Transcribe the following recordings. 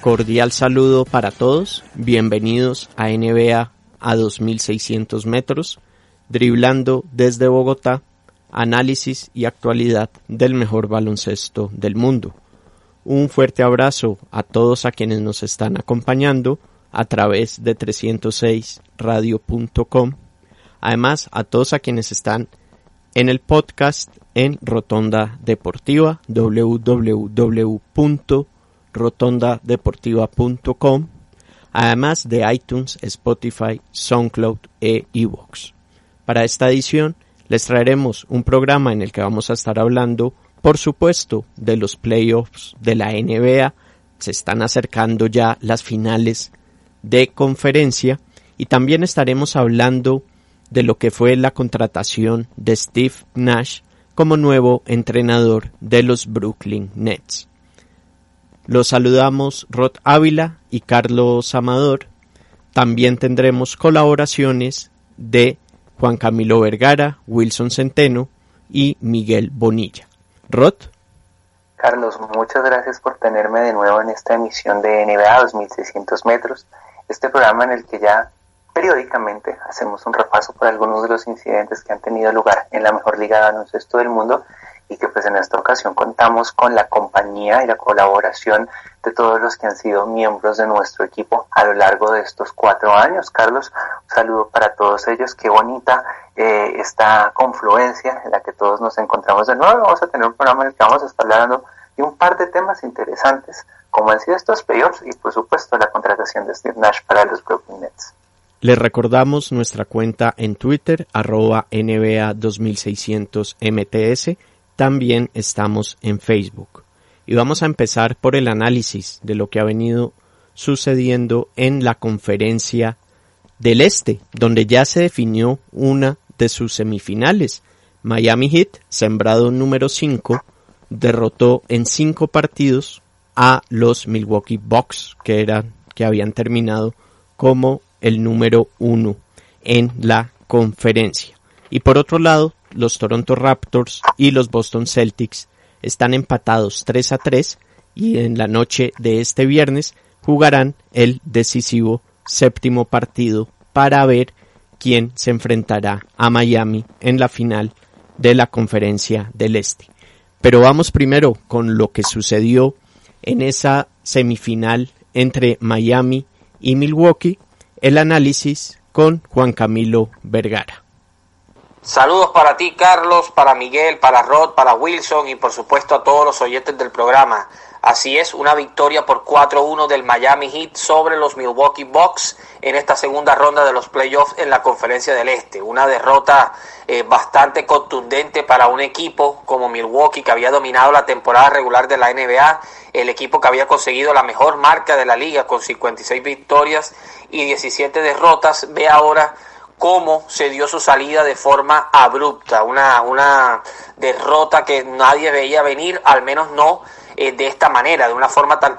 Cordial saludo para todos, bienvenidos a NBA a 2600 metros, driblando desde Bogotá, análisis y actualidad del mejor baloncesto del mundo. Un fuerte abrazo a todos a quienes nos están acompañando a través de 306radio.com. Además, a todos a quienes están en el podcast en Rotonda Deportiva www rotondadeportiva.com, además de iTunes, Spotify, SoundCloud e iVoox. Para esta edición les traeremos un programa en el que vamos a estar hablando, por supuesto, de los playoffs de la NBA. Se están acercando ya las finales de conferencia y también estaremos hablando de lo que fue la contratación de Steve Nash como nuevo entrenador de los Brooklyn Nets. Los saludamos Rod Ávila y Carlos Amador. También tendremos colaboraciones de Juan Camilo Vergara, Wilson Centeno y Miguel Bonilla. Rod. Carlos, muchas gracias por tenerme de nuevo en esta emisión de NBA 2600 metros, este programa en el que ya periódicamente hacemos un repaso por algunos de los incidentes que han tenido lugar en la mejor liga de baloncesto del mundo y que pues en esta ocasión contamos con la compañía y la colaboración de todos los que han sido miembros de nuestro equipo a lo largo de estos cuatro años. Carlos, un saludo para todos ellos. Qué bonita eh, esta confluencia en la que todos nos encontramos de nuevo. Vamos a tener un programa en el que vamos a estar hablando de un par de temas interesantes, como han sido estos playoffs y por supuesto la contratación de Steve Nash para los Brooklyn Nets. Les recordamos nuestra cuenta en Twitter, arroba NBA 2600 MTS también estamos en Facebook. Y vamos a empezar por el análisis de lo que ha venido sucediendo en la conferencia del Este, donde ya se definió una de sus semifinales. Miami Heat, sembrado número 5, derrotó en cinco partidos a los Milwaukee Bucks, que eran, que habían terminado como el número 1 en la conferencia. Y por otro lado, los Toronto Raptors y los Boston Celtics están empatados 3 a 3 y en la noche de este viernes jugarán el decisivo séptimo partido para ver quién se enfrentará a Miami en la final de la conferencia del Este. Pero vamos primero con lo que sucedió en esa semifinal entre Miami y Milwaukee, el análisis con Juan Camilo Vergara. Saludos para ti, Carlos, para Miguel, para Rod, para Wilson y por supuesto a todos los oyentes del programa. Así es, una victoria por 4-1 del Miami Heat sobre los Milwaukee Bucks en esta segunda ronda de los playoffs en la Conferencia del Este. Una derrota eh, bastante contundente para un equipo como Milwaukee que había dominado la temporada regular de la NBA, el equipo que había conseguido la mejor marca de la liga con 56 victorias y 17 derrotas. Ve ahora cómo se dio su salida de forma abrupta, una, una derrota que nadie veía venir, al menos no eh, de esta manera, de una forma tan,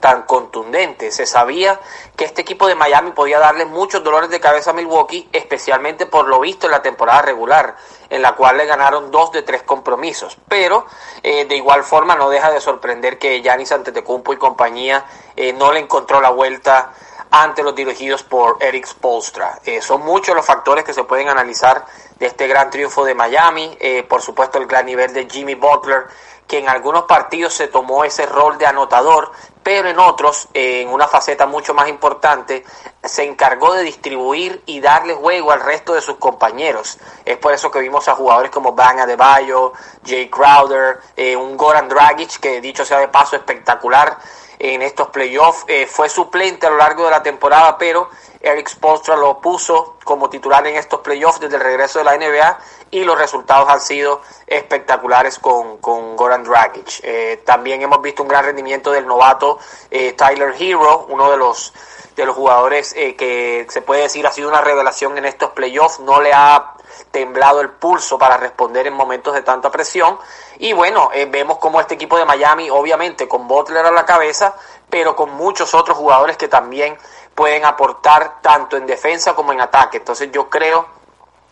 tan contundente. Se sabía que este equipo de Miami podía darle muchos dolores de cabeza a Milwaukee, especialmente por lo visto en la temporada regular, en la cual le ganaron dos de tres compromisos. Pero eh, de igual forma no deja de sorprender que Giannis Antetokounmpo y compañía eh, no le encontró la vuelta ante los dirigidos por Eric Spolstra. Eh, son muchos los factores que se pueden analizar de este gran triunfo de Miami. Eh, por supuesto, el gran nivel de Jimmy Butler, que en algunos partidos se tomó ese rol de anotador, pero en otros, eh, en una faceta mucho más importante, se encargó de distribuir y darle juego al resto de sus compañeros. Es por eso que vimos a jugadores como Bang Adebayo, Jay Crowder, un Goran Dragic, que dicho sea de paso espectacular en estos playoffs. Eh, fue suplente a lo largo de la temporada, pero Eric Spolstra lo puso como titular en estos playoffs desde el regreso de la NBA y los resultados han sido espectaculares con, con Goran Dragic. Eh, también hemos visto un gran rendimiento del novato eh, Tyler Hero, uno de los de los jugadores eh, que se puede decir ha sido una revelación en estos playoffs, no le ha temblado el pulso para responder en momentos de tanta presión. Y bueno, vemos como este equipo de Miami, obviamente con Butler a la cabeza, pero con muchos otros jugadores que también pueden aportar tanto en defensa como en ataque. Entonces yo creo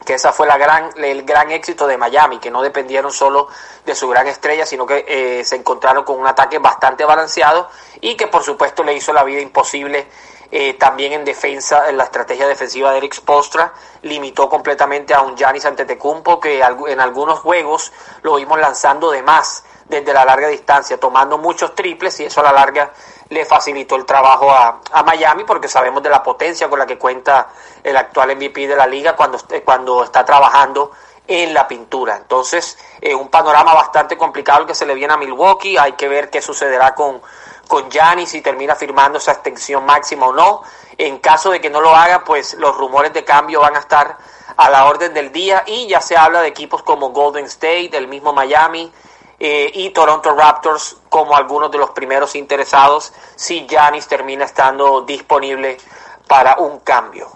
que esa fue la gran, el gran éxito de Miami, que no dependieron solo de su gran estrella, sino que eh, se encontraron con un ataque bastante balanceado y que por supuesto le hizo la vida imposible eh, también en defensa, en la estrategia defensiva de Eric Spostra, limitó completamente a un Giannis Antetokounmpo que en algunos juegos lo vimos lanzando de más desde la larga distancia, tomando muchos triples y eso a la larga le facilitó el trabajo a, Miami porque sabemos de la potencia con la que cuenta el actual MVP de la liga cuando, cuando está trabajando en la pintura. Entonces, eh, un panorama bastante complicado el que se le viene a Milwaukee. Hay que ver qué sucederá con, con Giannis, si termina firmando esa extensión máxima o no. En caso de que no lo haga, pues los rumores de cambio van a estar a la orden del día y ya se habla de equipos como Golden State, el mismo Miami, eh, y Toronto Raptors como algunos de los primeros interesados si Giannis termina estando disponible para un cambio.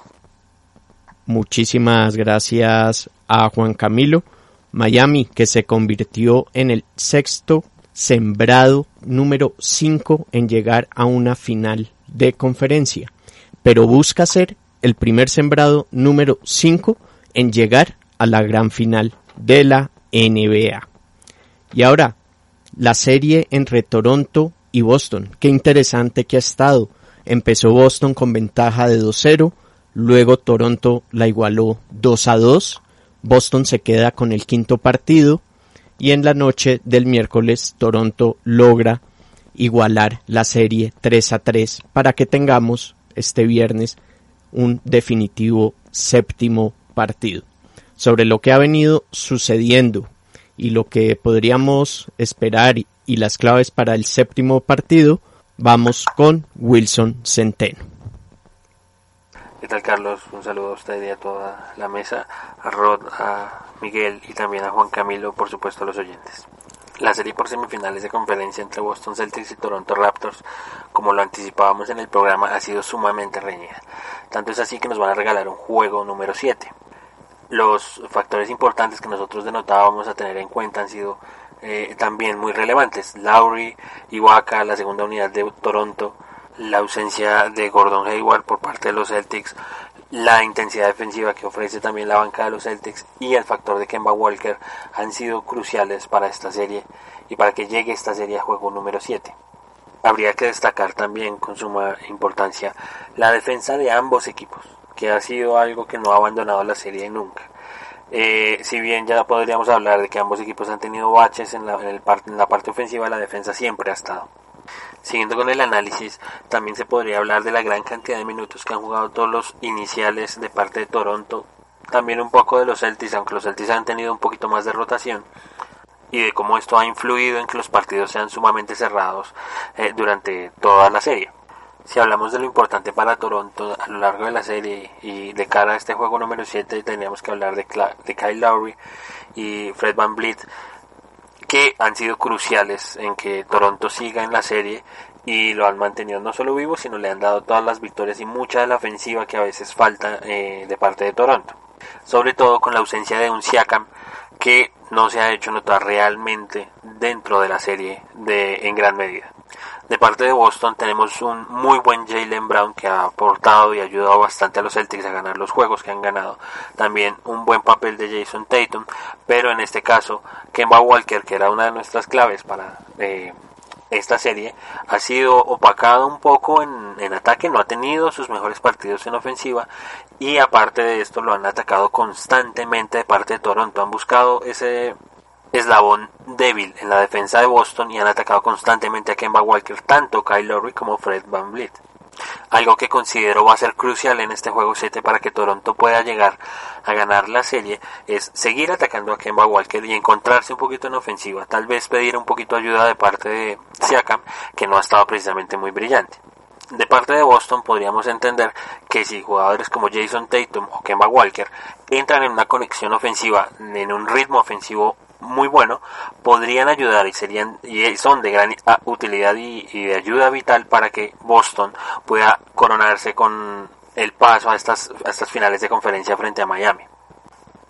Muchísimas gracias a Juan Camilo. Miami, que se convirtió en el sexto sembrado número 5 en llegar a una final de conferencia, pero busca ser el primer sembrado número 5 en llegar a la gran final de la NBA. Y ahora, la serie entre Toronto y Boston. Qué interesante que ha estado. Empezó Boston con ventaja de 2-0, luego Toronto la igualó 2-2, Boston se queda con el quinto partido y en la noche del miércoles Toronto logra igualar la serie 3 3 para que tengamos este viernes un definitivo séptimo partido. Sobre lo que ha venido sucediendo y lo que podríamos esperar y las claves para el séptimo partido, vamos con Wilson Centeno. ¿Qué tal Carlos? Un saludo a usted y a toda la mesa, a Rod, a Miguel y también a Juan Camilo, por supuesto a los oyentes. La serie por semifinales de conferencia entre Boston Celtics y Toronto Raptors, como lo anticipábamos en el programa, ha sido sumamente reñida. Tanto es así que nos van a regalar un juego número 7 los factores importantes que nosotros denotábamos a tener en cuenta han sido eh, también muy relevantes. Lowry, Waka, la segunda unidad de Toronto, la ausencia de Gordon Hayward por parte de los Celtics, la intensidad defensiva que ofrece también la banca de los Celtics y el factor de Kemba Walker han sido cruciales para esta serie y para que llegue esta serie a juego número 7. Habría que destacar también con suma importancia la defensa de ambos equipos que ha sido algo que no ha abandonado la serie nunca. Eh, si bien ya podríamos hablar de que ambos equipos han tenido baches en la, parte ofensiva, la defensa siempre ha estado. Siguiendo con el análisis, también se podría hablar de la gran cantidad de minutos que han jugado todos los iniciales de parte de Toronto, también un poco de los Celtics, aunque los Celtics han tenido un poquito más de rotación, y de cómo esto ha influido en que los partidos sean sumamente cerrados eh, durante toda la serie. Si hablamos de lo importante para Toronto a lo largo de la serie y de cara a este juego número 7, tendríamos que hablar de, Kyle Lowry y Fred Van que han sido cruciales en que Toronto siga en la serie y lo han mantenido no solo vivo, sino le han dado todas las victorias y mucha de la ofensiva que a veces falta eh, de parte de Toronto. Sobre todo con la ausencia de un Siakam que no se ha hecho notar realmente dentro de la serie de, en gran medida. De parte de Boston tenemos un muy buen Jalen Brown que ha aportado y ayudado bastante a los Celtics a ganar los juegos que han ganado. También un buen papel de Jason Tatum, pero en este caso Kemba Walker, que era una de nuestras claves para eh, esta serie, ha sido opacado un poco en, en ataque, no ha tenido sus mejores partidos en ofensiva y aparte de esto lo han atacado constantemente de parte de Toronto. Han buscado ese eslabón débil en la defensa de Boston y han atacado constantemente a Kemba Walker, tanto Kyle Lowry como Fred Van Vliet. Algo que considero va a ser crucial en este juego 7 para que Toronto pueda llegar a ganar la serie es seguir atacando a Kemba Walker y encontrarse un poquito en ofensiva. Tal vez pedir un poquito de ayuda de parte de Siakam, que no ha estado precisamente muy brillante. De parte de Boston podríamos entender que si jugadores como Jason Tatum o Kemba Walker entran en una conexión ofensiva, en un ritmo ofensivo muy bueno, podrían ayudar y serían y son de gran utilidad y, de ayuda vital para que Boston pueda coronarse con el paso a estas, a estas finales de conferencia frente a Miami.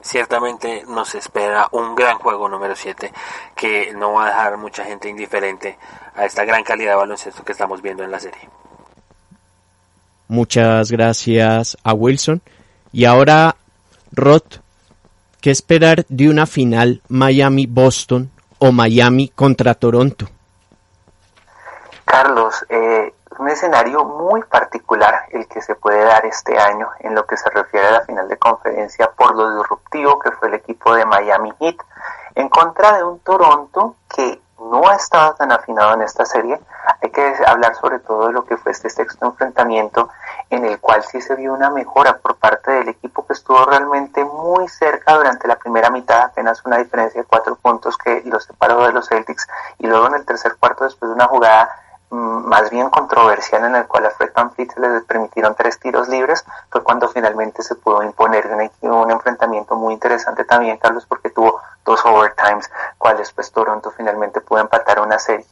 Ciertamente nos espera un gran juego número 7 que no va a dejar mucha gente indiferente a esta gran calidad de baloncesto que estamos viendo en la serie. Muchas gracias a Wilson. Y ahora, Roth, ¿qué esperar de una final Miami-Boston o Miami contra Toronto? Carlos, eh, un escenario muy particular el que se puede dar este año en lo que se refiere a la final de conferencia por lo disruptivo que fue el equipo de Miami Heat en contra de un Toronto que no ha estado tan afinado en esta serie. Hay que hablar sobre todo de lo que fue este sexto enfrentamiento en el cual sí se vio una mejora por parte del equipo que estuvo realmente muy cerca durante la primera mitad, apenas una diferencia de cuatro puntos que los separó de los Celtics y luego en el tercer cuarto después de una jugada Mm, más bien controversial en el cual a Fred Van Fleet les permitieron tres tiros libres, fue cuando finalmente se pudo imponer un, un enfrentamiento muy interesante también, Carlos, porque tuvo dos overtimes, cuales pues Toronto finalmente pudo empatar una serie.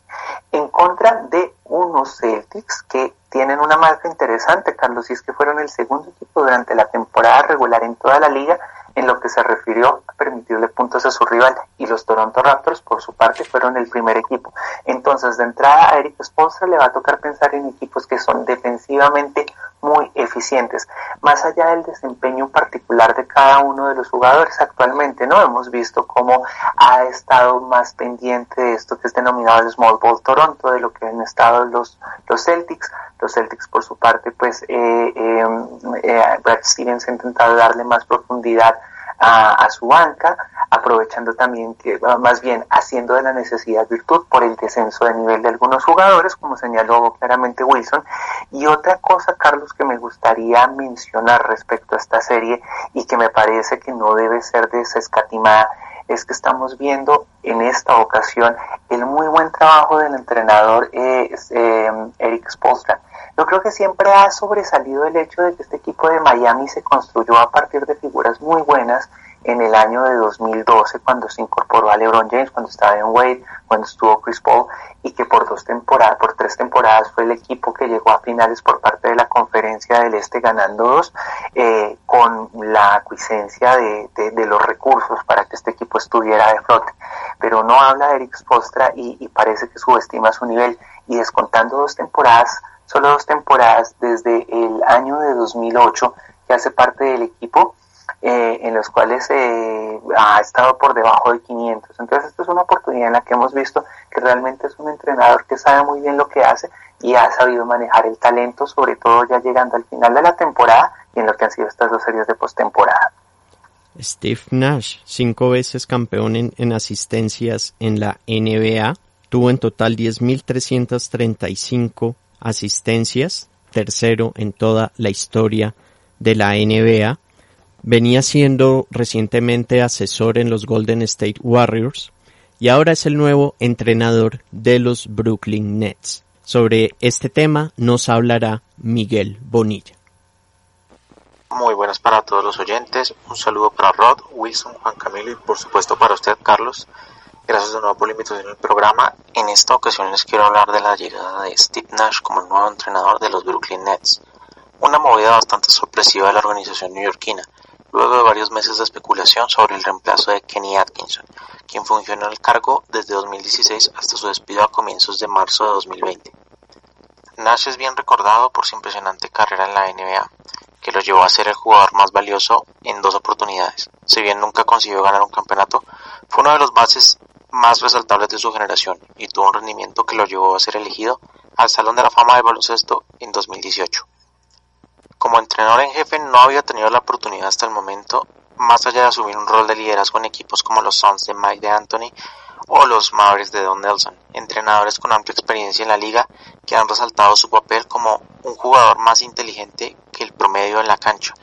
En contra de unos Celtics que tienen una marca interesante, Carlos, y es que fueron el segundo equipo durante la temporada regular en toda la liga en lo que se refirió a permitirle puntos a su rival y los Toronto Raptors por su parte fueron el primer equipo. Entonces de entrada a Eric Spoelstra le va a tocar pensar en equipos que son defensivamente muy eficientes, más allá del desempeño particular de cada uno de los jugadores actualmente, ¿no? Hemos visto cómo ha estado más pendiente de esto que es denominado el Small Ball Toronto, de lo que han estado los, los Celtics. Los Celtics por su parte, pues eh, eh, eh Brad Stevens ha intentado darle más profundidad a, su banca, aprovechando también que, ah, más bien haciendo de la necesidad virtud por el descenso de nivel de algunos jugadores, como señaló claramente Wilson. Y otra cosa, Carlos, que me gustaría mencionar respecto a esta serie y que me parece que no debe ser desescatimada, es que estamos viendo en esta ocasión el muy buen trabajo del entrenador eh, eh, Eric Spolstra yo creo que siempre ha sobresalido el hecho de que este equipo de Miami se construyó a partir de figuras muy buenas en el año de 2012 cuando se incorporó a LeBron James, cuando estaba en Wade, cuando estuvo Chris Paul y que por dos temporadas, por tres temporadas fue el equipo que llegó a finales por parte de la conferencia del Este ganando dos eh, con la acuiscencia de, los recursos para que este equipo estuviera de flote. Pero no habla de Eric Spostra y, y parece que subestima su nivel y descontando dos temporadas solo dos temporadas desde el año de 2008 que hace parte del equipo, eh, en los cuales eh, ha estado por debajo de 500. Entonces, esta es una oportunidad en la que hemos visto que realmente es un entrenador que sabe muy bien lo que hace y ha sabido manejar el talento, sobre todo ya llegando al final de la temporada y en lo que han sido estas dos series de postemporada. Steve Nash, cinco veces campeón en, en asistencias en la NBA, tuvo en total 10.335 asistencias, tercero en toda la historia de la NBA. Venía siendo recientemente asesor en los Golden State Warriors y ahora es el nuevo entrenador de los Brooklyn Nets. Sobre este tema nos hablará Miguel Bonilla. Muy buenas para todos los oyentes. Un saludo para Rod, Wilson, Juan Camilo y por supuesto para usted, Carlos. Gracias de nuevo por la invitación al programa. En esta ocasión les quiero hablar de la llegada de Steve Nash como nuevo entrenador de los Brooklyn Nets. Una movida bastante sorpresiva de la organización neoyorquina, luego de varios meses de especulación sobre el reemplazo de Kenny Atkinson, quien funcionó en el cargo desde 2016 hasta su despido a comienzos de marzo de 2020. Nash es bien recordado por su impresionante carrera en la NBA, que lo llevó a ser el jugador más valioso en dos oportunidades. Si bien nunca consiguió ganar un campeonato, fue uno de los bases más resaltables de su generación y tuvo un rendimiento que lo llevó a ser elegido al Salón de la Fama del Baloncesto en 2018. Como entrenador en jefe no había tenido la oportunidad hasta el momento, más allá de asumir un rol de liderazgo en equipos como los Suns de Mike de Anthony o los Mavericks de Don Nelson, entrenadores con amplia experiencia en la liga que han resaltado su papel como un jugador más inteligente que el promedio en la cancha.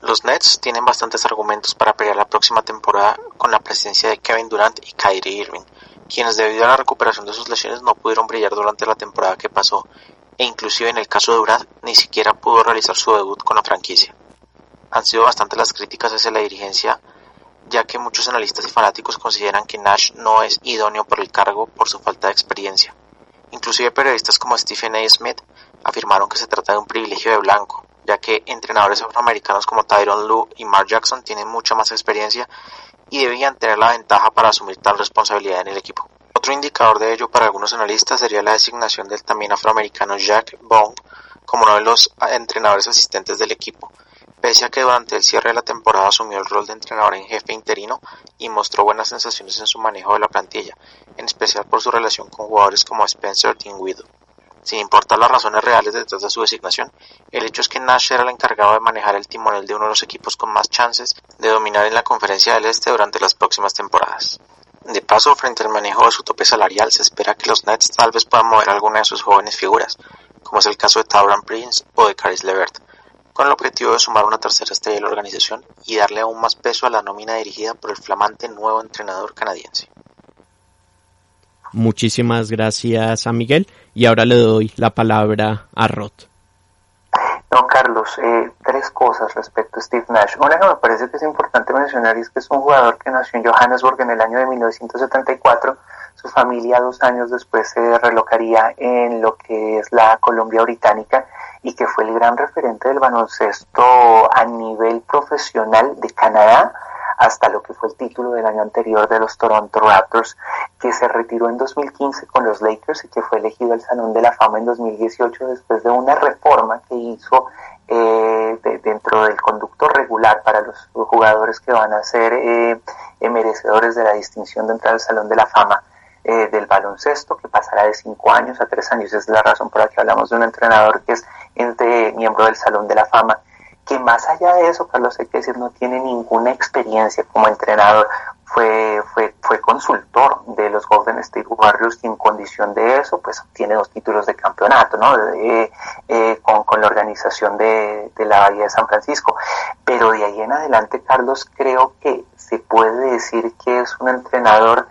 Los Nets tienen bastantes argumentos para pelear la próxima temporada con la presencia de Kevin Durant y Kyrie Irving, quienes debido a la recuperación de sus lesiones no pudieron brillar durante la temporada que pasó, e inclusive en el caso de Durant ni siquiera pudo realizar su debut con la franquicia. Han sido bastantes las críticas hacia la dirigencia ya que muchos analistas y fanáticos consideran que Nash no es idóneo por el cargo por su falta de experiencia. Inclusive periodistas como Stephen A. Smith afirmaron que se trata de un privilegio de blanco, ya que entrenadores afroamericanos como Tyron Lue y Mark Jackson tienen mucha más experiencia y debían tener la ventaja para asumir tal responsabilidad en el equipo. Otro indicador de ello para algunos analistas sería la designación del también afroamericano Jack Bond como uno de los entrenadores asistentes del equipo, Pese a que durante el cierre de la temporada asumió el rol de entrenador en jefe interino y mostró buenas sensaciones en su manejo de la plantilla, en especial por su relación con jugadores como Spencer Dinwiddie. Sin importar las razones reales detrás de su designación, el hecho es que Nash era el encargado de manejar el timonel de uno de los equipos con más chances de dominar en la conferencia del Este durante las próximas temporadas. De paso, frente al manejo de su tope salarial, se espera que los Nets tal vez puedan mover alguna de sus jóvenes figuras, como es el caso de Tauran Prince o de Caris Levert, con el objetivo de sumar una tercera estrella a la organización y darle aún más peso a la nómina dirigida por el flamante nuevo entrenador canadiense. Muchísimas gracias a Miguel y ahora le doy la palabra a Roth. No, Carlos, eh, tres cosas respecto a Steve Nash. Una que me parece que es importante mencionar es que es un jugador que nació en Johannesburg en el año de 1974. Su familia dos años después se relocaría en lo que es la Colombia Británica y que fue el gran referente del baloncesto a nivel profesional de Canadá hasta lo que fue el título del año anterior de los Toronto Raptors, que se retiró en 2015 con los Lakers y que fue elegido al Salón de la Fama en 2018 después de una reforma que hizo eh, dentro del conducto regular para los jugadores que van a ser eh, merecedores de la distinción de entrar al Salón de la Fama. Eh, del baloncesto, que pasará de cinco años a tres años. Esa es la razón por la que hablamos de un entrenador que es entre miembro del Salón de la Fama, que más allá de eso, Carlos, hay que decir, no tiene ninguna experiencia como entrenador. Fue, fue, fue consultor de los Golden State Warriors y en condición de eso, pues tiene dos títulos de campeonato, ¿no? Eh, con, con, la organización de, de la Bahía de San Francisco. Pero de ahí en adelante, Carlos, creo que se puede decir que es un entrenador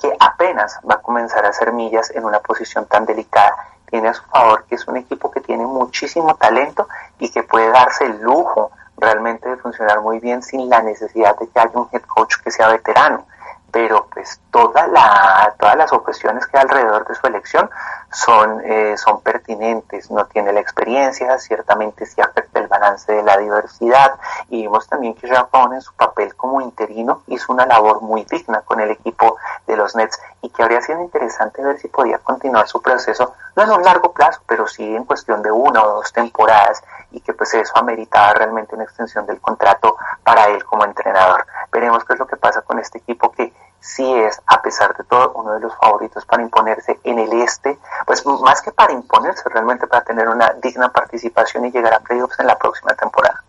que apenas va a comenzar a hacer millas en una posición tan delicada. Tiene a su favor que es un equipo que tiene muchísimo talento y que puede darse el lujo realmente de funcionar muy bien sin la necesidad de que haya un head coach que sea veterano. Pero pues toda la, todas las objeciones que hay alrededor de su elección son, eh, son pertinentes. No tiene la experiencia, ciertamente sí afecta el balance de la diversidad y vimos también que Japón en su papel como interino hizo una labor muy digna con el equipo de los Nets y que habría sido interesante ver si podía continuar su proceso, no en un largo plazo, pero sí en cuestión de una o dos temporadas y que pues eso ameritaba realmente una extensión del contrato para él como entrenador. Veremos qué es lo que pasa con este equipo que sí es, a pesar de todo, uno de los favoritos para imponerse en el este, pues más que para imponerse, realmente para tener una digna participación y llegar a playoffs en la próxima temporada.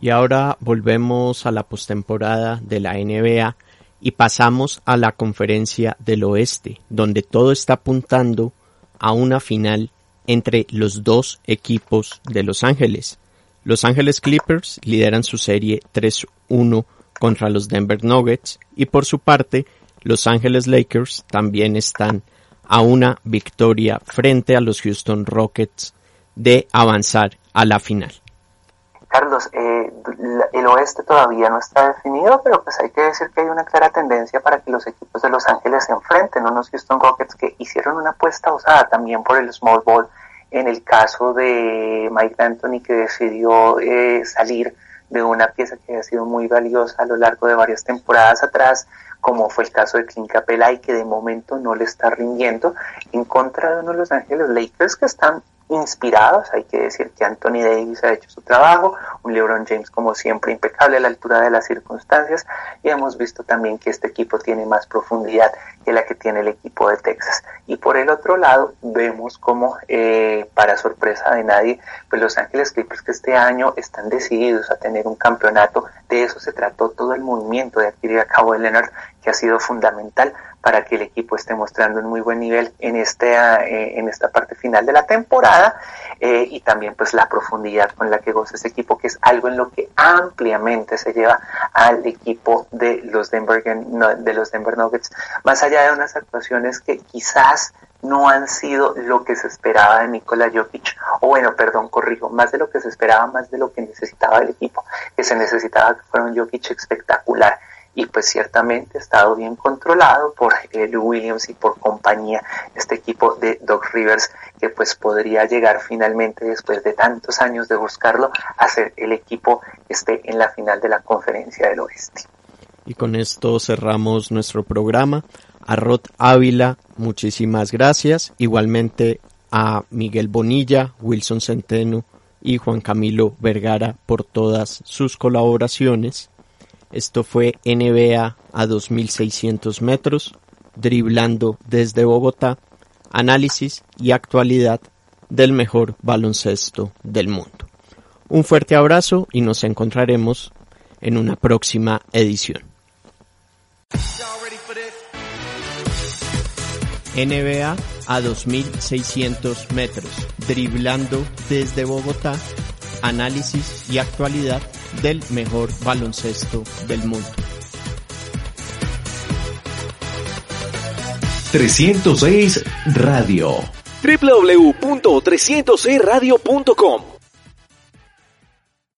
Y ahora volvemos a la postemporada de la NBA y pasamos a la conferencia del oeste, donde todo está apuntando a una final entre los dos equipos de Los Ángeles. Los Ángeles Clippers lideran su serie 3-1 contra los Denver Nuggets y por su parte los Angeles Lakers también están a una victoria frente a los Houston Rockets de avanzar a la final. Carlos, eh, el oeste todavía no está definido, pero pues hay que decir que hay una clara tendencia para que los equipos de Los Ángeles se enfrenten, unos Houston Rockets que hicieron una apuesta usada también por el small ball en el caso de Mike Anthony que decidió eh, salir de una pieza que ha sido muy valiosa a lo largo de varias temporadas atrás, como fue el caso de Clint Capela y que de momento no le está rindiendo, en contra de uno de los Ángeles Lakers que están inspirados. Hay que decir que Anthony Davis ha hecho su trabajo, un LeBron James como siempre impecable a la altura de las circunstancias y hemos visto también que este equipo tiene más profundidad que la que tiene el equipo de Texas. Y por el otro lado vemos como eh, para sorpresa de nadie, pues Los Ángeles Clippers que este año están decididos a tener un campeonato. De eso se trató todo el movimiento de adquirir a Cabo Leonard que ha sido fundamental para que el equipo esté mostrando un muy buen nivel en, este, eh, en esta parte final de la temporada eh, y también pues la profundidad con la que goza este equipo, que es algo en lo que ampliamente se lleva al equipo de los Denver, de los Denver Nuggets, más allá de unas actuaciones que quizás no han sido lo que se esperaba de Nikola Jokic, o bueno, perdón, corrijo, más de lo que se esperaba, más de lo que necesitaba el equipo, que se necesitaba que fuera un Jokic espectacular y pues ciertamente ha estado bien controlado por el Williams y por compañía este equipo de Doc Rivers que pues podría llegar finalmente después de tantos años de buscarlo a ser el equipo que esté en la final de la conferencia del oeste. Y con esto cerramos nuestro programa. A Rod Ávila, muchísimas gracias. Igualmente a Miguel Bonilla, Wilson Centeno y Juan Camilo Vergara por todas sus colaboraciones. Esto fue NBA a 2600 metros, driblando desde Bogotá, análisis y actualidad del mejor baloncesto del mundo. Un fuerte abrazo y nos encontraremos en una próxima edición. NBA a 2600 metros, driblando desde Bogotá, análisis y actualidad del mejor baloncesto del mundo. 306 Radio www.306radio.com